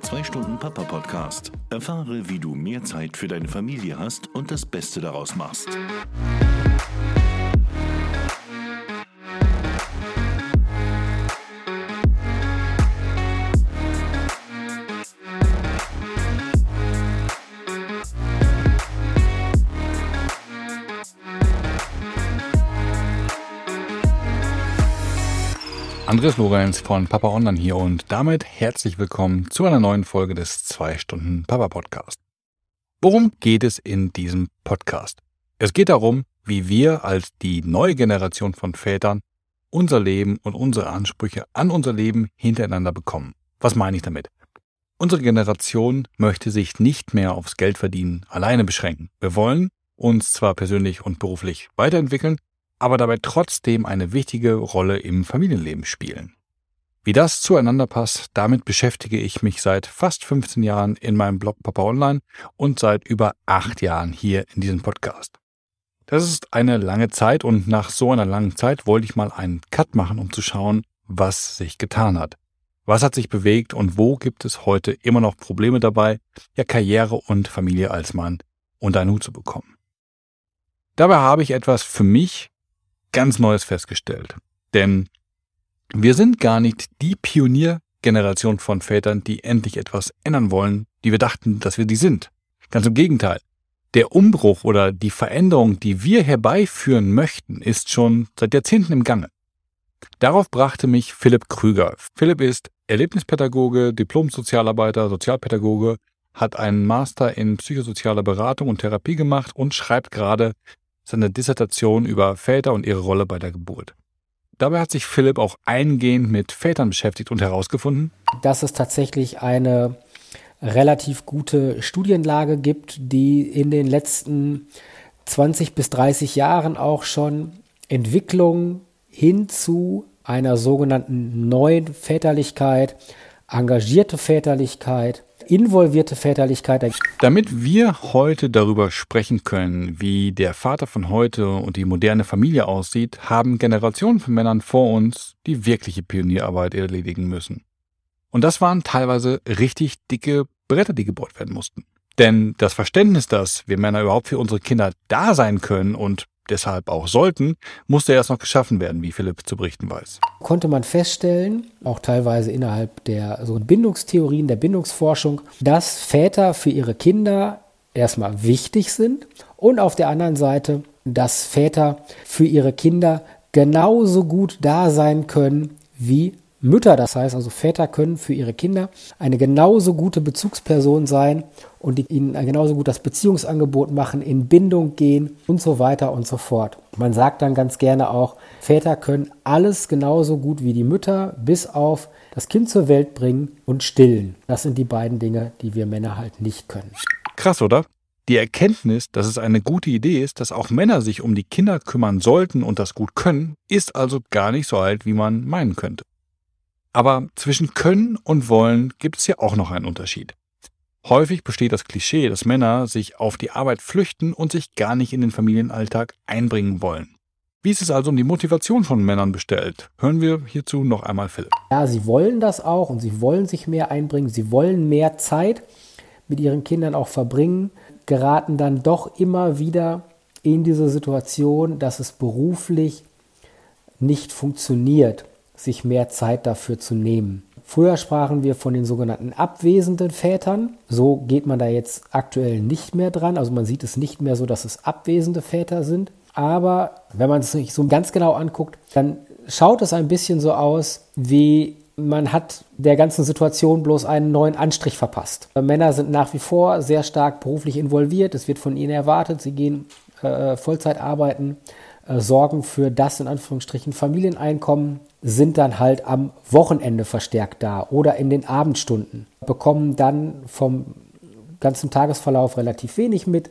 der 2-Stunden-Papa-Podcast. Erfahre, wie du mehr Zeit für deine Familie hast und das Beste daraus machst. Andreas Lorenz von Papa Online hier und damit herzlich willkommen zu einer neuen Folge des 2 Stunden Papa Podcast. Worum geht es in diesem Podcast? Es geht darum, wie wir als die neue Generation von Vätern unser Leben und unsere Ansprüche an unser Leben hintereinander bekommen. Was meine ich damit? Unsere Generation möchte sich nicht mehr aufs Geldverdienen alleine beschränken. Wir wollen uns zwar persönlich und beruflich weiterentwickeln, aber dabei trotzdem eine wichtige Rolle im Familienleben spielen. Wie das zueinander passt, damit beschäftige ich mich seit fast 15 Jahren in meinem Blog Papa Online und seit über acht Jahren hier in diesem Podcast. Das ist eine lange Zeit und nach so einer langen Zeit wollte ich mal einen Cut machen, um zu schauen, was sich getan hat. Was hat sich bewegt und wo gibt es heute immer noch Probleme dabei, ja Karriere und Familie als Mann unter einen Hut zu bekommen. Dabei habe ich etwas für mich ganz Neues festgestellt. Denn wir sind gar nicht die Pioniergeneration von Vätern, die endlich etwas ändern wollen, die wir dachten, dass wir die sind. Ganz im Gegenteil. Der Umbruch oder die Veränderung, die wir herbeiführen möchten, ist schon seit Jahrzehnten im Gange. Darauf brachte mich Philipp Krüger. Philipp ist Erlebnispädagoge, Diplom-Sozialarbeiter, Sozialpädagoge, hat einen Master in psychosozialer Beratung und Therapie gemacht und schreibt gerade seine Dissertation über Väter und ihre Rolle bei der Geburt. Dabei hat sich Philipp auch eingehend mit Vätern beschäftigt und herausgefunden, dass es tatsächlich eine relativ gute Studienlage gibt, die in den letzten 20 bis 30 Jahren auch schon Entwicklung hin zu einer sogenannten neuen Väterlichkeit, engagierte Väterlichkeit, involvierte Väterlichkeit. Damit wir heute darüber sprechen können, wie der Vater von heute und die moderne Familie aussieht, haben Generationen von Männern vor uns die wirkliche Pionierarbeit erledigen müssen. Und das waren teilweise richtig dicke Bretter, die gebohrt werden mussten. Denn das Verständnis, dass wir Männer überhaupt für unsere Kinder da sein können und deshalb auch sollten, musste erst noch geschaffen werden, wie Philipp zu berichten weiß. Konnte man feststellen, auch teilweise innerhalb der so Bindungstheorien, der Bindungsforschung, dass Väter für ihre Kinder erstmal wichtig sind und auf der anderen Seite, dass Väter für ihre Kinder genauso gut da sein können wie Mütter, das heißt also Väter können für ihre Kinder eine genauso gute Bezugsperson sein und die ihnen genauso gut das Beziehungsangebot machen, in Bindung gehen und so weiter und so fort. Man sagt dann ganz gerne auch, Väter können alles genauso gut wie die Mütter, bis auf das Kind zur Welt bringen und stillen. Das sind die beiden Dinge, die wir Männer halt nicht können. Krass, oder? Die Erkenntnis, dass es eine gute Idee ist, dass auch Männer sich um die Kinder kümmern sollten und das gut können, ist also gar nicht so alt, wie man meinen könnte. Aber zwischen Können und Wollen gibt es ja auch noch einen Unterschied. Häufig besteht das Klischee, dass Männer sich auf die Arbeit flüchten und sich gar nicht in den Familienalltag einbringen wollen. Wie ist es also um die Motivation von Männern bestellt? Hören wir hierzu noch einmal Philipp. Ja, sie wollen das auch und sie wollen sich mehr einbringen, sie wollen mehr Zeit mit ihren Kindern auch verbringen, geraten dann doch immer wieder in diese Situation, dass es beruflich nicht funktioniert sich mehr Zeit dafür zu nehmen. Früher sprachen wir von den sogenannten abwesenden Vätern. So geht man da jetzt aktuell nicht mehr dran. Also man sieht es nicht mehr so, dass es abwesende Väter sind. Aber wenn man es sich so ganz genau anguckt, dann schaut es ein bisschen so aus, wie man hat der ganzen Situation bloß einen neuen Anstrich verpasst. Männer sind nach wie vor sehr stark beruflich involviert. Es wird von ihnen erwartet, sie gehen äh, Vollzeit arbeiten, äh, sorgen für das in Anführungsstrichen Familieneinkommen, sind dann halt am Wochenende verstärkt da oder in den Abendstunden, bekommen dann vom ganzen Tagesverlauf relativ wenig mit.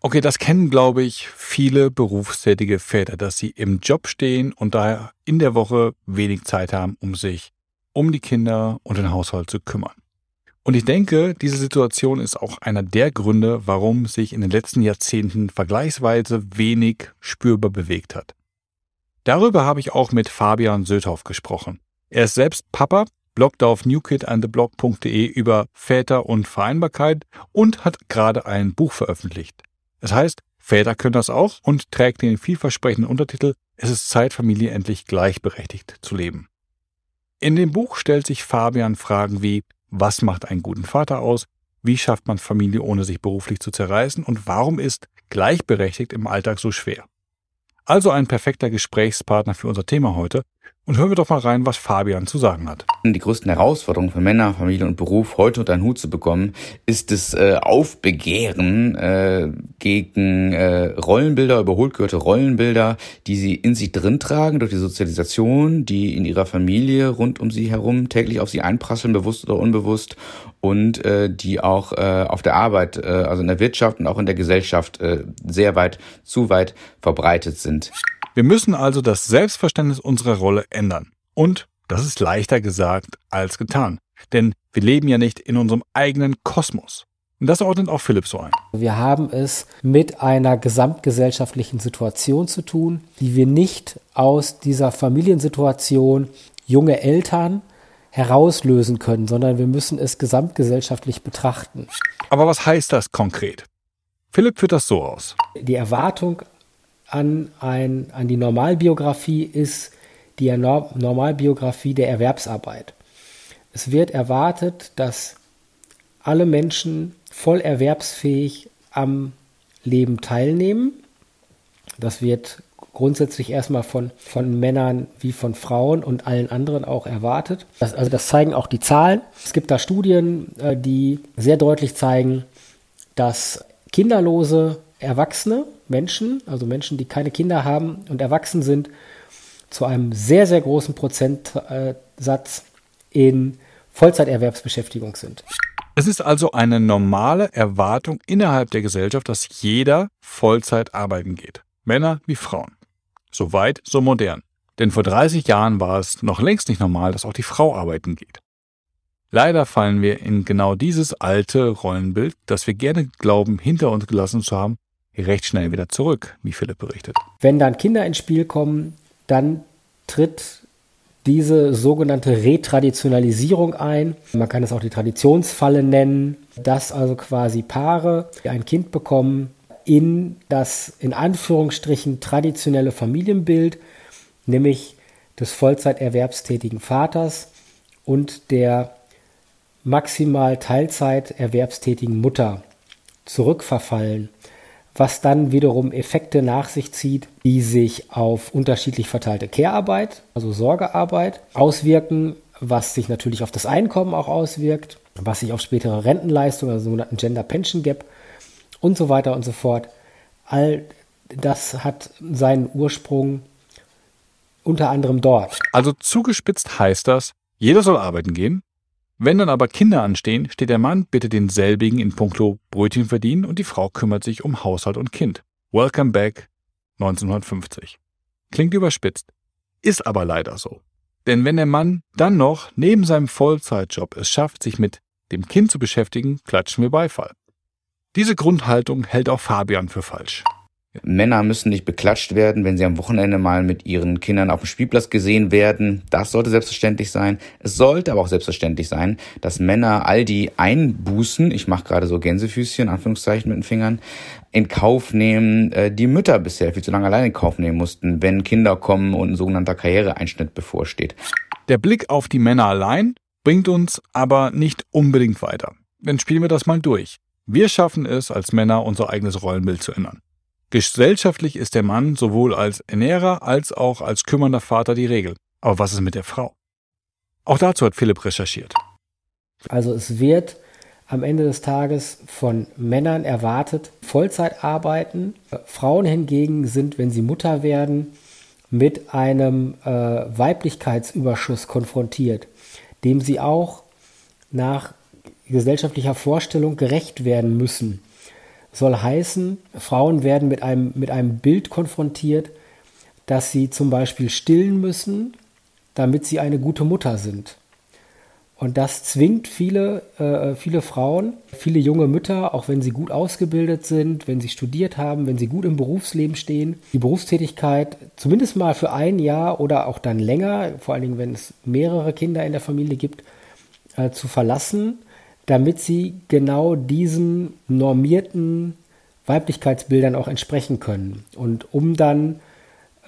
Okay, das kennen, glaube ich, viele berufstätige Väter, dass sie im Job stehen und daher in der Woche wenig Zeit haben, um sich um die Kinder und den Haushalt zu kümmern. Und ich denke, diese Situation ist auch einer der Gründe, warum sich in den letzten Jahrzehnten vergleichsweise wenig spürbar bewegt hat. Darüber habe ich auch mit Fabian Söthoff gesprochen. Er ist selbst Papa bloggt auf newkidandtheblog.de über Väter und Vereinbarkeit und hat gerade ein Buch veröffentlicht. Es heißt Väter können das auch und trägt den vielversprechenden Untertitel Es ist Zeit, Familie endlich gleichberechtigt zu leben. In dem Buch stellt sich Fabian Fragen wie Was macht einen guten Vater aus? Wie schafft man Familie, ohne sich beruflich zu zerreißen? Und warum ist gleichberechtigt im Alltag so schwer? Also ein perfekter Gesprächspartner für unser Thema heute. Und hören wir doch mal rein, was Fabian zu sagen hat. Die größten Herausforderungen für Männer, Familie und Beruf heute unter einen Hut zu bekommen, ist das äh, Aufbegehren äh, gegen äh, Rollenbilder, überholt gehörte Rollenbilder, die sie in sich drin tragen durch die Sozialisation, die in ihrer Familie rund um sie herum täglich auf sie einprasseln, bewusst oder unbewusst, und äh, die auch äh, auf der Arbeit, äh, also in der Wirtschaft und auch in der Gesellschaft äh, sehr weit, zu weit verbreitet sind. Wir müssen also das Selbstverständnis unserer Rolle ändern. Und das ist leichter gesagt als getan. Denn wir leben ja nicht in unserem eigenen Kosmos. Und das ordnet auch Philipp so ein. Wir haben es mit einer gesamtgesellschaftlichen Situation zu tun, die wir nicht aus dieser Familiensituation junge Eltern herauslösen können, sondern wir müssen es gesamtgesellschaftlich betrachten. Aber was heißt das konkret? Philipp führt das so aus. Die Erwartung an, ein, an die Normalbiografie ist die Normalbiografie der Erwerbsarbeit. Es wird erwartet, dass alle Menschen voll erwerbsfähig am Leben teilnehmen. Das wird grundsätzlich erstmal von, von Männern wie von Frauen und allen anderen auch erwartet. Das, also das zeigen auch die Zahlen. Es gibt da Studien, äh, die sehr deutlich zeigen, dass kinderlose Erwachsene Menschen, also Menschen, die keine Kinder haben und erwachsen sind, zu einem sehr, sehr großen Prozentsatz in Vollzeiterwerbsbeschäftigung sind. Es ist also eine normale Erwartung innerhalb der Gesellschaft, dass jeder Vollzeit arbeiten geht. Männer wie Frauen. So weit, so modern. Denn vor 30 Jahren war es noch längst nicht normal, dass auch die Frau arbeiten geht. Leider fallen wir in genau dieses alte Rollenbild, das wir gerne glauben, hinter uns gelassen zu haben, recht schnell wieder zurück, wie Philipp berichtet. Wenn dann Kinder ins Spiel kommen, dann tritt diese sogenannte Retraditionalisierung ein. Man kann es auch die Traditionsfalle nennen, dass also quasi Paare, die ein Kind bekommen, in das in Anführungsstrichen traditionelle Familienbild, nämlich des Vollzeiterwerbstätigen Vaters und der maximal Teilzeit erwerbstätigen Mutter zurückverfallen was dann wiederum Effekte nach sich zieht, die sich auf unterschiedlich verteilte Care-Arbeit, also Sorgearbeit, auswirken, was sich natürlich auf das Einkommen auch auswirkt, was sich auf spätere Rentenleistungen, also sogenannten Gender Pension Gap und so weiter und so fort. All das hat seinen Ursprung unter anderem dort. Also zugespitzt heißt das, jeder soll arbeiten gehen, wenn dann aber Kinder anstehen, steht der Mann bitte denselbigen in puncto Brötchen verdienen und die Frau kümmert sich um Haushalt und Kind. Welcome back 1950. Klingt überspitzt, ist aber leider so. Denn wenn der Mann dann noch neben seinem Vollzeitjob es schafft, sich mit dem Kind zu beschäftigen, klatschen wir Beifall. Diese Grundhaltung hält auch Fabian für falsch. Männer müssen nicht beklatscht werden, wenn sie am Wochenende mal mit ihren Kindern auf dem Spielplatz gesehen werden. Das sollte selbstverständlich sein. Es sollte aber auch selbstverständlich sein, dass Männer all die Einbußen, ich mache gerade so Gänsefüßchen, Anführungszeichen mit den Fingern, in Kauf nehmen, äh, die Mütter bisher viel zu lange alleine in Kauf nehmen mussten, wenn Kinder kommen und ein sogenannter Karriereeinschnitt bevorsteht. Der Blick auf die Männer allein bringt uns aber nicht unbedingt weiter. Dann spielen wir das mal durch. Wir schaffen es als Männer, unser eigenes Rollenbild zu ändern. Gesellschaftlich ist der Mann sowohl als Ernährer als auch als kümmernder Vater die Regel. Aber was ist mit der Frau? Auch dazu hat Philipp recherchiert. Also es wird am Ende des Tages von Männern erwartet, Vollzeit arbeiten. Frauen hingegen sind, wenn sie Mutter werden, mit einem äh, Weiblichkeitsüberschuss konfrontiert, dem sie auch nach gesellschaftlicher Vorstellung gerecht werden müssen soll heißen, Frauen werden mit einem, mit einem Bild konfrontiert, dass sie zum Beispiel stillen müssen, damit sie eine gute Mutter sind. Und das zwingt viele, äh, viele Frauen, viele junge Mütter, auch wenn sie gut ausgebildet sind, wenn sie studiert haben, wenn sie gut im Berufsleben stehen, die Berufstätigkeit zumindest mal für ein Jahr oder auch dann länger, vor allen Dingen, wenn es mehrere Kinder in der Familie gibt, äh, zu verlassen, damit sie genau diesen normierten Weiblichkeitsbildern auch entsprechen können. Und um dann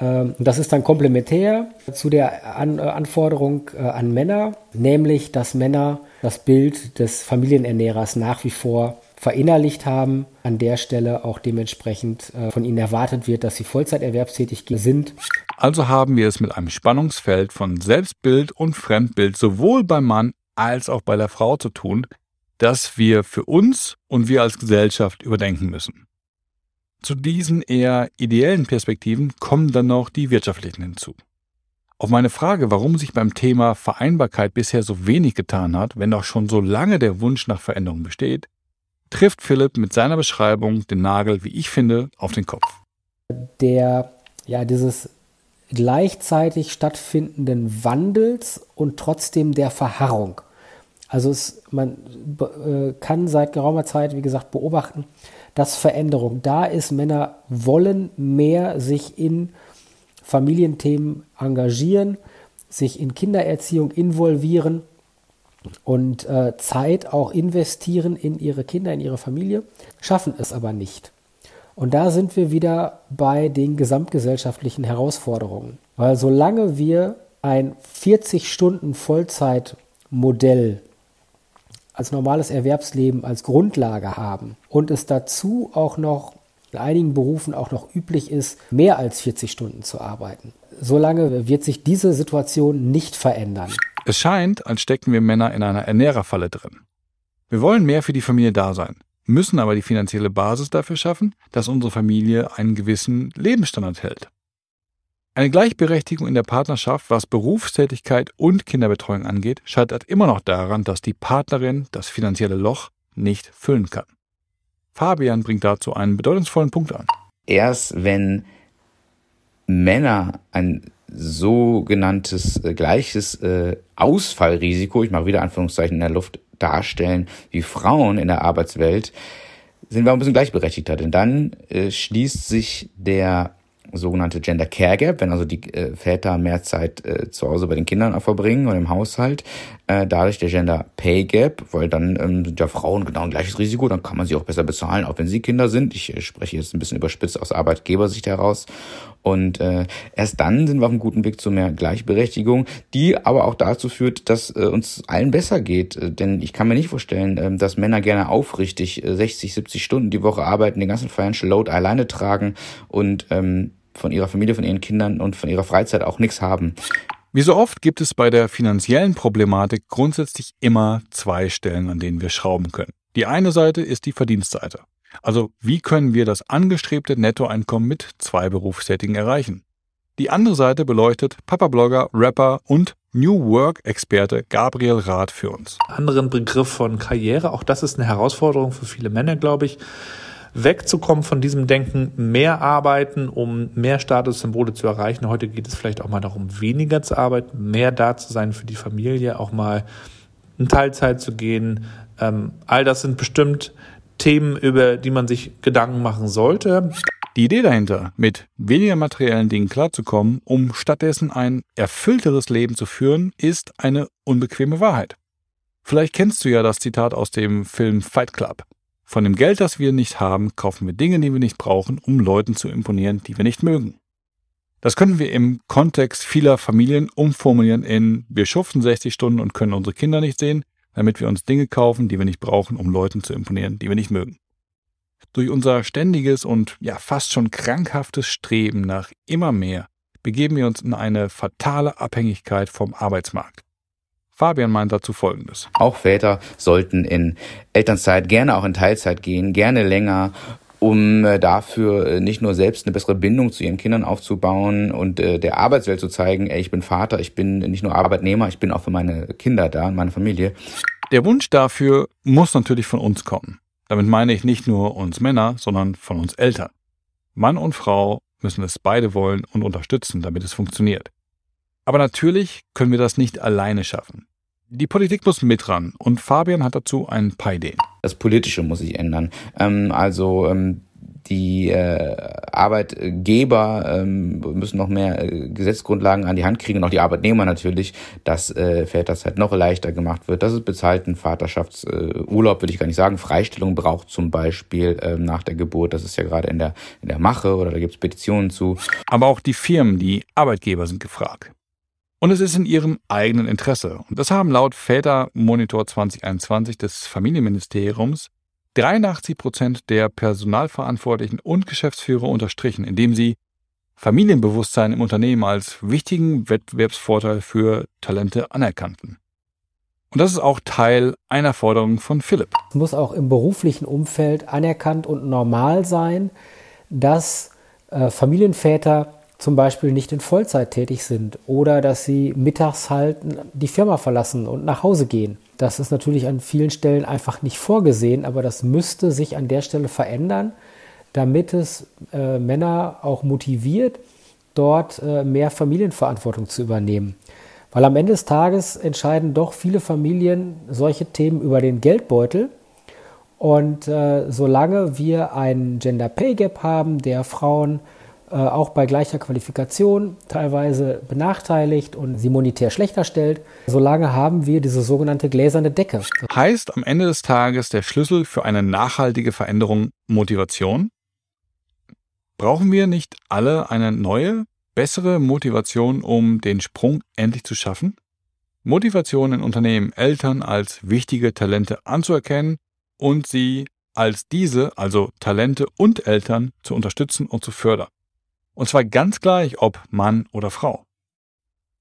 ähm, das ist dann komplementär zu der äh, Anforderung äh, an Männer, nämlich dass Männer das Bild des Familienernährers nach wie vor verinnerlicht haben, an der Stelle auch dementsprechend äh, von ihnen erwartet wird, dass sie Vollzeiterwerbstätig sind. Also haben wir es mit einem Spannungsfeld von Selbstbild und Fremdbild sowohl beim Mann als auch bei der Frau zu tun, das wir für uns und wir als Gesellschaft überdenken müssen. Zu diesen eher ideellen Perspektiven kommen dann noch die wirtschaftlichen hinzu. Auf meine Frage, warum sich beim Thema Vereinbarkeit bisher so wenig getan hat, wenn doch schon so lange der Wunsch nach Veränderung besteht, trifft Philipp mit seiner Beschreibung den Nagel, wie ich finde, auf den Kopf. Der, ja, dieses gleichzeitig stattfindenden Wandels und trotzdem der Verharrung. Also es, man äh, kann seit geraumer Zeit, wie gesagt, beobachten, dass Veränderung da ist. Männer wollen mehr sich in Familienthemen engagieren, sich in Kindererziehung involvieren und äh, Zeit auch investieren in ihre Kinder, in ihre Familie, schaffen es aber nicht. Und da sind wir wieder bei den gesamtgesellschaftlichen Herausforderungen. Weil solange wir ein 40 Stunden Vollzeitmodell als normales Erwerbsleben als Grundlage haben und es dazu auch noch in einigen Berufen auch noch üblich ist, mehr als 40 Stunden zu arbeiten. Solange wird sich diese Situation nicht verändern. Es scheint, als stecken wir Männer in einer Ernährerfalle drin. Wir wollen mehr für die Familie da sein, müssen aber die finanzielle Basis dafür schaffen, dass unsere Familie einen gewissen Lebensstandard hält. Eine Gleichberechtigung in der Partnerschaft, was Berufstätigkeit und Kinderbetreuung angeht, scheitert immer noch daran, dass die Partnerin das finanzielle Loch nicht füllen kann. Fabian bringt dazu einen bedeutungsvollen Punkt an. Erst wenn Männer ein sogenanntes äh, gleiches äh, Ausfallrisiko, ich mache wieder Anführungszeichen in der Luft, darstellen wie Frauen in der Arbeitswelt, sind wir ein bisschen gleichberechtigter. Denn dann äh, schließt sich der sogenannte Gender Care Gap, wenn also die äh, Väter mehr Zeit äh, zu Hause bei den Kindern verbringen oder im Haushalt. Äh, dadurch der Gender Pay Gap, weil dann ähm, sind ja Frauen genau ein gleiches Risiko, dann kann man sie auch besser bezahlen, auch wenn sie Kinder sind. Ich äh, spreche jetzt ein bisschen überspitzt aus Arbeitgebersicht heraus. Und äh, erst dann sind wir auf einem guten Weg zu mehr Gleichberechtigung, die aber auch dazu führt, dass äh, uns allen besser geht. Äh, denn ich kann mir nicht vorstellen, äh, dass Männer gerne aufrichtig äh, 60, 70 Stunden die Woche arbeiten, den ganzen Financial Load alleine tragen und ähm, von ihrer Familie, von ihren Kindern und von ihrer Freizeit auch nichts haben. Wie so oft gibt es bei der finanziellen Problematik grundsätzlich immer zwei Stellen, an denen wir schrauben können. Die eine Seite ist die Verdienstseite. Also wie können wir das angestrebte Nettoeinkommen mit zwei Berufstätigen erreichen? Die andere Seite beleuchtet Papa-Blogger, Rapper und New Work-Experte Gabriel Rath für uns. Anderen Begriff von Karriere, auch das ist eine Herausforderung für viele Männer, glaube ich wegzukommen von diesem Denken, mehr arbeiten, um mehr Statussymbole zu erreichen. Heute geht es vielleicht auch mal darum, weniger zu arbeiten, mehr da zu sein für die Familie, auch mal in Teilzeit zu gehen. Ähm, all das sind bestimmt Themen, über die man sich Gedanken machen sollte. Die Idee dahinter, mit weniger materiellen Dingen klarzukommen, um stattdessen ein erfüllteres Leben zu führen, ist eine unbequeme Wahrheit. Vielleicht kennst du ja das Zitat aus dem Film Fight Club. Von dem Geld, das wir nicht haben, kaufen wir Dinge, die wir nicht brauchen, um Leuten zu imponieren, die wir nicht mögen. Das können wir im Kontext vieler Familien umformulieren in wir schuften 60 Stunden und können unsere Kinder nicht sehen, damit wir uns Dinge kaufen, die wir nicht brauchen, um Leuten zu imponieren, die wir nicht mögen. Durch unser ständiges und ja fast schon krankhaftes Streben nach immer mehr begeben wir uns in eine fatale Abhängigkeit vom Arbeitsmarkt. Fabian meint dazu Folgendes. Auch Väter sollten in Elternzeit gerne auch in Teilzeit gehen, gerne länger, um äh, dafür äh, nicht nur selbst eine bessere Bindung zu ihren Kindern aufzubauen und äh, der Arbeitswelt zu zeigen, ey, ich bin Vater, ich bin nicht nur Arbeitnehmer, ich bin auch für meine Kinder da und meine Familie. Der Wunsch dafür muss natürlich von uns kommen. Damit meine ich nicht nur uns Männer, sondern von uns Eltern. Mann und Frau müssen es beide wollen und unterstützen, damit es funktioniert. Aber natürlich können wir das nicht alleine schaffen. Die Politik muss mit ran und Fabian hat dazu ein paar Ideen. Das Politische muss sich ändern. Ähm, also ähm, die äh, Arbeitgeber ähm, müssen noch mehr äh, Gesetzgrundlagen an die Hand kriegen und auch die Arbeitnehmer natürlich, dass äh, das halt noch leichter gemacht wird, dass es bezahlten Vaterschaftsurlaub, äh, will ich gar nicht sagen, Freistellung braucht zum Beispiel äh, nach der Geburt. Das ist ja gerade in der, in der Mache oder da gibt es Petitionen zu. Aber auch die Firmen, die Arbeitgeber sind gefragt. Und es ist in ihrem eigenen Interesse. Und das haben laut Väter Monitor 2021 des Familienministeriums 83 Prozent der Personalverantwortlichen und Geschäftsführer unterstrichen, indem sie Familienbewusstsein im Unternehmen als wichtigen Wettbewerbsvorteil für Talente anerkannten. Und das ist auch Teil einer Forderung von Philipp. Es muss auch im beruflichen Umfeld anerkannt und normal sein, dass äh, Familienväter zum Beispiel nicht in Vollzeit tätig sind oder dass sie mittags halt die Firma verlassen und nach Hause gehen. Das ist natürlich an vielen Stellen einfach nicht vorgesehen, aber das müsste sich an der Stelle verändern, damit es äh, Männer auch motiviert, dort äh, mehr Familienverantwortung zu übernehmen. Weil am Ende des Tages entscheiden doch viele Familien solche Themen über den Geldbeutel. Und äh, solange wir einen Gender Pay Gap haben, der Frauen auch bei gleicher Qualifikation teilweise benachteiligt und sie monetär schlechter stellt. Solange haben wir diese sogenannte gläserne Decke. Heißt am Ende des Tages der Schlüssel für eine nachhaltige Veränderung Motivation? Brauchen wir nicht alle eine neue, bessere Motivation, um den Sprung endlich zu schaffen? Motivation in Unternehmen, Eltern als wichtige Talente anzuerkennen und sie als diese, also Talente und Eltern, zu unterstützen und zu fördern. Und zwar ganz gleich, ob Mann oder Frau.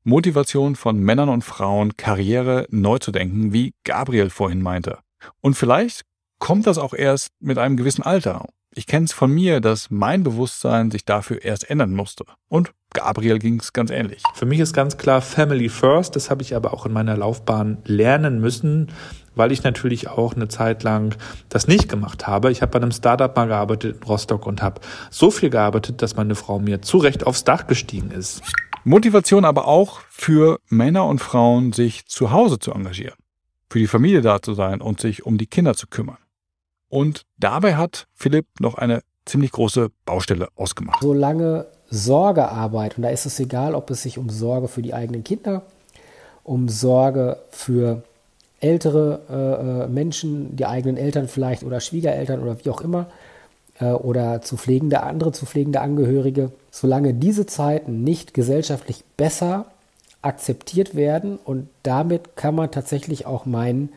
Motivation von Männern und Frauen, Karriere neu zu denken, wie Gabriel vorhin meinte. Und vielleicht kommt das auch erst mit einem gewissen Alter. Ich kenne es von mir, dass mein Bewusstsein sich dafür erst ändern musste. Und Gabriel ging es ganz ähnlich. Für mich ist ganz klar Family First. Das habe ich aber auch in meiner Laufbahn lernen müssen weil ich natürlich auch eine Zeit lang das nicht gemacht habe. Ich habe bei einem Startup mal gearbeitet in Rostock und habe so viel gearbeitet, dass meine Frau mir zu Recht aufs Dach gestiegen ist. Motivation aber auch für Männer und Frauen, sich zu Hause zu engagieren, für die Familie da zu sein und sich um die Kinder zu kümmern. Und dabei hat Philipp noch eine ziemlich große Baustelle ausgemacht. Solange Sorgearbeit, und da ist es egal, ob es sich um Sorge für die eigenen Kinder, um Sorge für ältere äh, äh, Menschen, die eigenen Eltern vielleicht oder Schwiegereltern oder wie auch immer, äh, oder zu pflegende, andere zu pflegende Angehörige, solange diese Zeiten nicht gesellschaftlich besser akzeptiert werden und damit kann man tatsächlich auch meinen,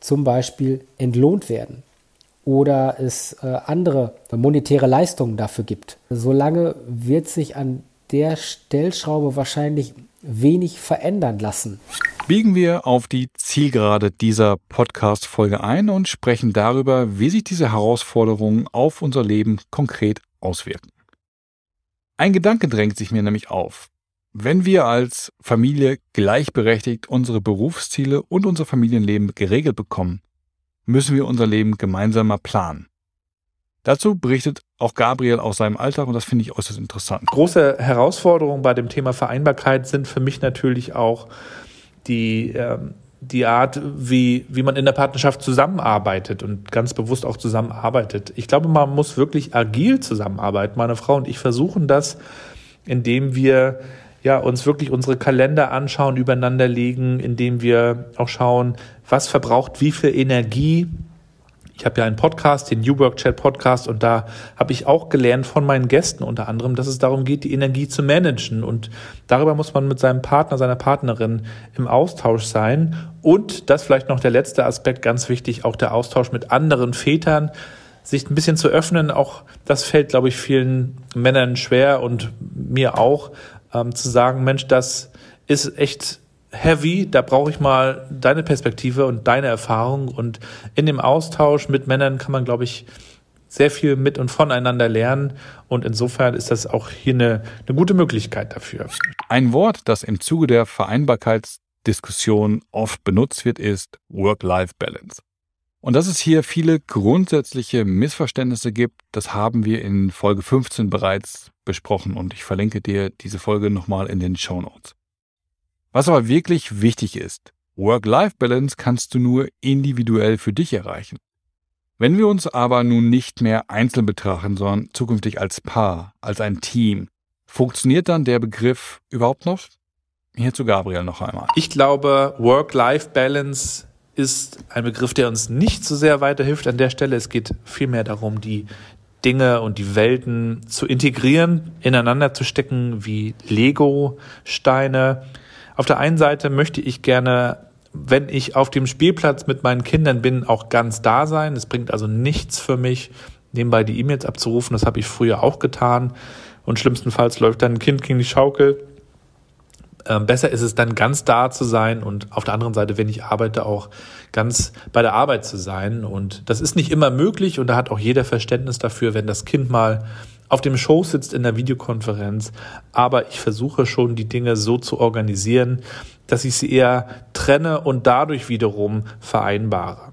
zum Beispiel entlohnt werden oder es äh, andere monetäre Leistungen dafür gibt. Solange wird sich an der Stellschraube wahrscheinlich wenig verändern lassen biegen wir auf die Zielgerade dieser Podcast-Folge ein und sprechen darüber, wie sich diese Herausforderungen auf unser Leben konkret auswirken. Ein Gedanke drängt sich mir nämlich auf. Wenn wir als Familie gleichberechtigt unsere Berufsziele und unser Familienleben geregelt bekommen, müssen wir unser Leben gemeinsamer planen. Dazu berichtet auch Gabriel aus seinem Alltag und das finde ich äußerst interessant. Große Herausforderungen bei dem Thema Vereinbarkeit sind für mich natürlich auch die, ähm, die Art, wie, wie man in der Partnerschaft zusammenarbeitet und ganz bewusst auch zusammenarbeitet. Ich glaube, man muss wirklich agil zusammenarbeiten. Meine Frau und ich versuchen das, indem wir ja, uns wirklich unsere Kalender anschauen, übereinander legen, indem wir auch schauen, was verbraucht wie viel Energie ich habe ja einen Podcast, den New Work Chat Podcast, und da habe ich auch gelernt von meinen Gästen unter anderem, dass es darum geht, die Energie zu managen. Und darüber muss man mit seinem Partner, seiner Partnerin im Austausch sein. Und das vielleicht noch der letzte Aspekt, ganz wichtig, auch der Austausch mit anderen Vätern, sich ein bisschen zu öffnen. Auch das fällt, glaube ich, vielen Männern schwer und mir auch, ähm, zu sagen, Mensch, das ist echt heavy, da brauche ich mal deine Perspektive und deine Erfahrung. Und in dem Austausch mit Männern kann man, glaube ich, sehr viel mit und voneinander lernen. Und insofern ist das auch hier eine, eine gute Möglichkeit dafür. Ein Wort, das im Zuge der Vereinbarkeitsdiskussion oft benutzt wird, ist Work-Life-Balance. Und dass es hier viele grundsätzliche Missverständnisse gibt, das haben wir in Folge 15 bereits besprochen und ich verlinke dir diese Folge nochmal in den Show Notes. Was aber wirklich wichtig ist, Work-Life-Balance kannst du nur individuell für dich erreichen. Wenn wir uns aber nun nicht mehr einzeln betrachten, sondern zukünftig als Paar, als ein Team, funktioniert dann der Begriff überhaupt noch? Hier zu Gabriel noch einmal. Ich glaube, Work-Life-Balance ist ein Begriff, der uns nicht so sehr weiterhilft an der Stelle. Es geht vielmehr darum, die Dinge und die Welten zu integrieren, ineinander zu stecken wie Lego-Steine. Auf der einen Seite möchte ich gerne, wenn ich auf dem Spielplatz mit meinen Kindern bin, auch ganz da sein. Es bringt also nichts für mich, nebenbei die E-Mails abzurufen. Das habe ich früher auch getan. Und schlimmstenfalls läuft dann ein Kind gegen die Schaukel. Ähm, besser ist es dann ganz da zu sein und auf der anderen Seite, wenn ich arbeite, auch ganz bei der Arbeit zu sein. Und das ist nicht immer möglich und da hat auch jeder Verständnis dafür, wenn das Kind mal auf dem Show sitzt in der Videokonferenz. Aber ich versuche schon, die Dinge so zu organisieren, dass ich sie eher trenne und dadurch wiederum vereinbare.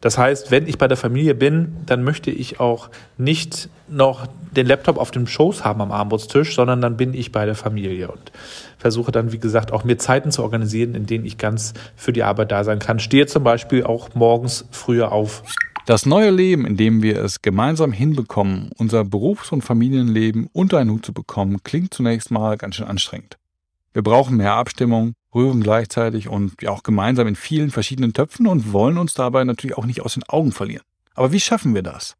Das heißt, wenn ich bei der Familie bin, dann möchte ich auch nicht noch den Laptop auf dem Schoß haben am Armutstisch, sondern dann bin ich bei der Familie und versuche dann, wie gesagt, auch mir Zeiten zu organisieren, in denen ich ganz für die Arbeit da sein kann. Stehe zum Beispiel auch morgens früher auf. Das neue Leben, in dem wir es gemeinsam hinbekommen, unser Berufs- und Familienleben unter einen Hut zu bekommen, klingt zunächst mal ganz schön anstrengend. Wir brauchen mehr Abstimmung, rühren gleichzeitig und ja auch gemeinsam in vielen verschiedenen Töpfen und wollen uns dabei natürlich auch nicht aus den Augen verlieren. Aber wie schaffen wir das?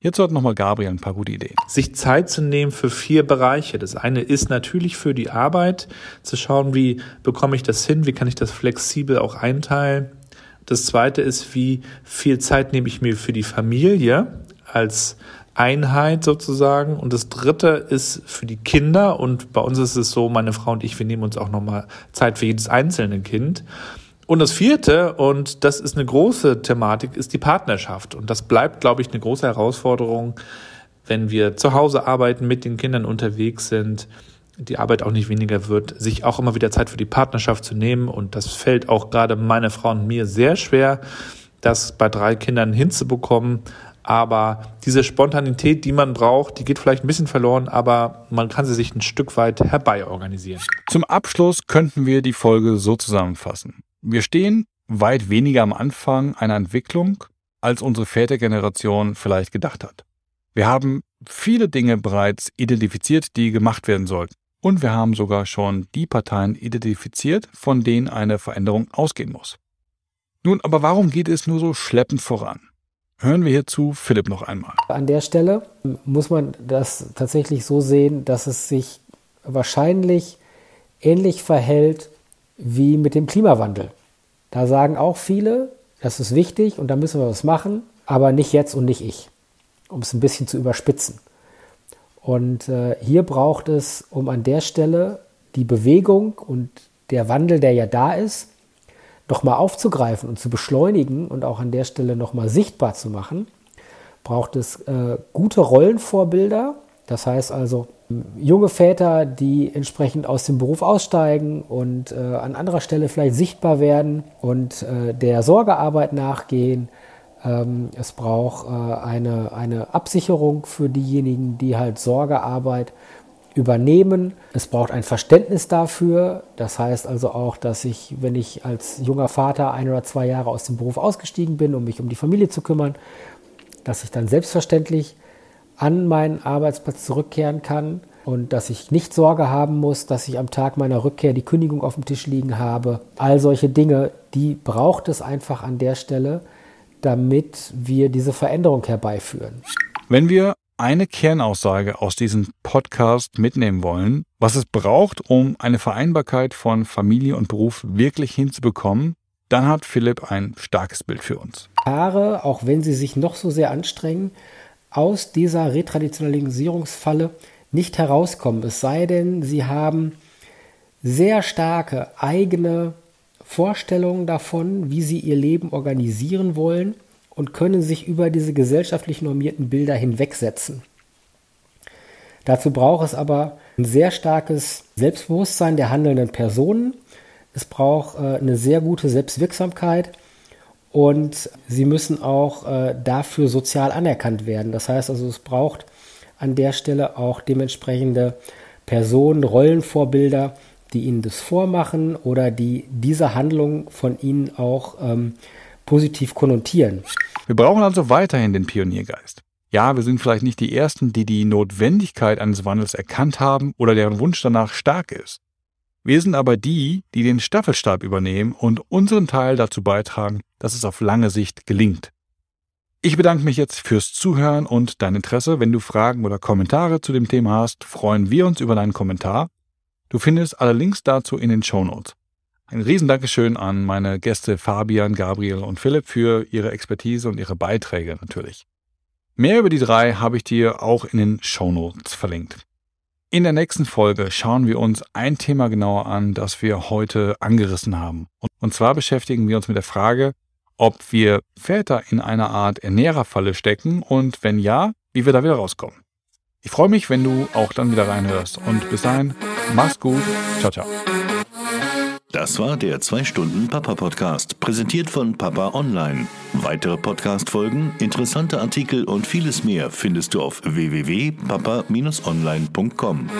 Jetzt hat nochmal Gabriel ein paar gute Ideen. Sich Zeit zu nehmen für vier Bereiche. Das eine ist natürlich für die Arbeit, zu schauen, wie bekomme ich das hin, wie kann ich das flexibel auch einteilen. Das zweite ist, wie viel Zeit nehme ich mir für die Familie als Einheit sozusagen. Und das dritte ist für die Kinder. Und bei uns ist es so, meine Frau und ich, wir nehmen uns auch nochmal Zeit für jedes einzelne Kind. Und das vierte, und das ist eine große Thematik, ist die Partnerschaft. Und das bleibt, glaube ich, eine große Herausforderung, wenn wir zu Hause arbeiten, mit den Kindern unterwegs sind, die Arbeit auch nicht weniger wird, sich auch immer wieder Zeit für die Partnerschaft zu nehmen. Und das fällt auch gerade meiner Frau und mir sehr schwer, das bei drei Kindern hinzubekommen. Aber diese Spontanität, die man braucht, die geht vielleicht ein bisschen verloren, aber man kann sie sich ein Stück weit herbei organisieren. Zum Abschluss könnten wir die Folge so zusammenfassen. Wir stehen weit weniger am Anfang einer Entwicklung, als unsere Vätergeneration vielleicht gedacht hat. Wir haben viele Dinge bereits identifiziert, die gemacht werden sollten. Und wir haben sogar schon die Parteien identifiziert, von denen eine Veränderung ausgehen muss. Nun, aber warum geht es nur so schleppend voran? Hören wir hierzu Philipp noch einmal. An der Stelle muss man das tatsächlich so sehen, dass es sich wahrscheinlich ähnlich verhält wie mit dem Klimawandel. Da sagen auch viele, das ist wichtig und da müssen wir was machen, aber nicht jetzt und nicht ich, um es ein bisschen zu überspitzen. Und äh, hier braucht es, um an der Stelle die Bewegung und der Wandel, der ja da ist, nochmal aufzugreifen und zu beschleunigen und auch an der Stelle nochmal sichtbar zu machen, braucht es äh, gute Rollenvorbilder. Das heißt also junge Väter, die entsprechend aus dem Beruf aussteigen und äh, an anderer Stelle vielleicht sichtbar werden und äh, der Sorgearbeit nachgehen. Ähm, es braucht äh, eine, eine Absicherung für diejenigen, die halt Sorgearbeit übernehmen. Es braucht ein Verständnis dafür. Das heißt also auch, dass ich, wenn ich als junger Vater ein oder zwei Jahre aus dem Beruf ausgestiegen bin, um mich um die Familie zu kümmern, dass ich dann selbstverständlich an meinen Arbeitsplatz zurückkehren kann und dass ich nicht Sorge haben muss, dass ich am Tag meiner Rückkehr die Kündigung auf dem Tisch liegen habe. All solche Dinge, die braucht es einfach an der Stelle, damit wir diese Veränderung herbeiführen. Wenn wir eine Kernaussage aus diesem Podcast mitnehmen wollen, was es braucht, um eine Vereinbarkeit von Familie und Beruf wirklich hinzubekommen, dann hat Philipp ein starkes Bild für uns. Paare, auch wenn sie sich noch so sehr anstrengen, aus dieser Retraditionalisierungsfalle nicht herauskommen, es sei denn, sie haben sehr starke eigene Vorstellungen davon, wie sie ihr Leben organisieren wollen und können sich über diese gesellschaftlich normierten Bilder hinwegsetzen. Dazu braucht es aber ein sehr starkes Selbstbewusstsein der handelnden Personen. Es braucht äh, eine sehr gute Selbstwirksamkeit und sie müssen auch äh, dafür sozial anerkannt werden. Das heißt also, es braucht an der Stelle auch dementsprechende Personen, Rollenvorbilder, die ihnen das vormachen oder die diese Handlung von ihnen auch ähm, positiv konnotieren. Wir brauchen also weiterhin den Pioniergeist. Ja, wir sind vielleicht nicht die Ersten, die die Notwendigkeit eines Wandels erkannt haben oder deren Wunsch danach stark ist. Wir sind aber die, die den Staffelstab übernehmen und unseren Teil dazu beitragen, dass es auf lange Sicht gelingt. Ich bedanke mich jetzt fürs Zuhören und dein Interesse. Wenn du Fragen oder Kommentare zu dem Thema hast, freuen wir uns über deinen Kommentar. Du findest alle Links dazu in den Show Notes. Ein Riesendankeschön an meine Gäste Fabian, Gabriel und Philipp für ihre Expertise und ihre Beiträge natürlich. Mehr über die drei habe ich dir auch in den Show Notes verlinkt. In der nächsten Folge schauen wir uns ein Thema genauer an, das wir heute angerissen haben. Und zwar beschäftigen wir uns mit der Frage, ob wir Väter in einer Art Ernährerfalle stecken und wenn ja, wie wir da wieder rauskommen. Ich freue mich, wenn du auch dann wieder reinhörst und bis dahin, mach's gut, ciao, ciao. Das war der 2-Stunden-Papa-Podcast, präsentiert von Papa Online. Weitere Podcast-Folgen, interessante Artikel und vieles mehr findest du auf www.papa-online.com.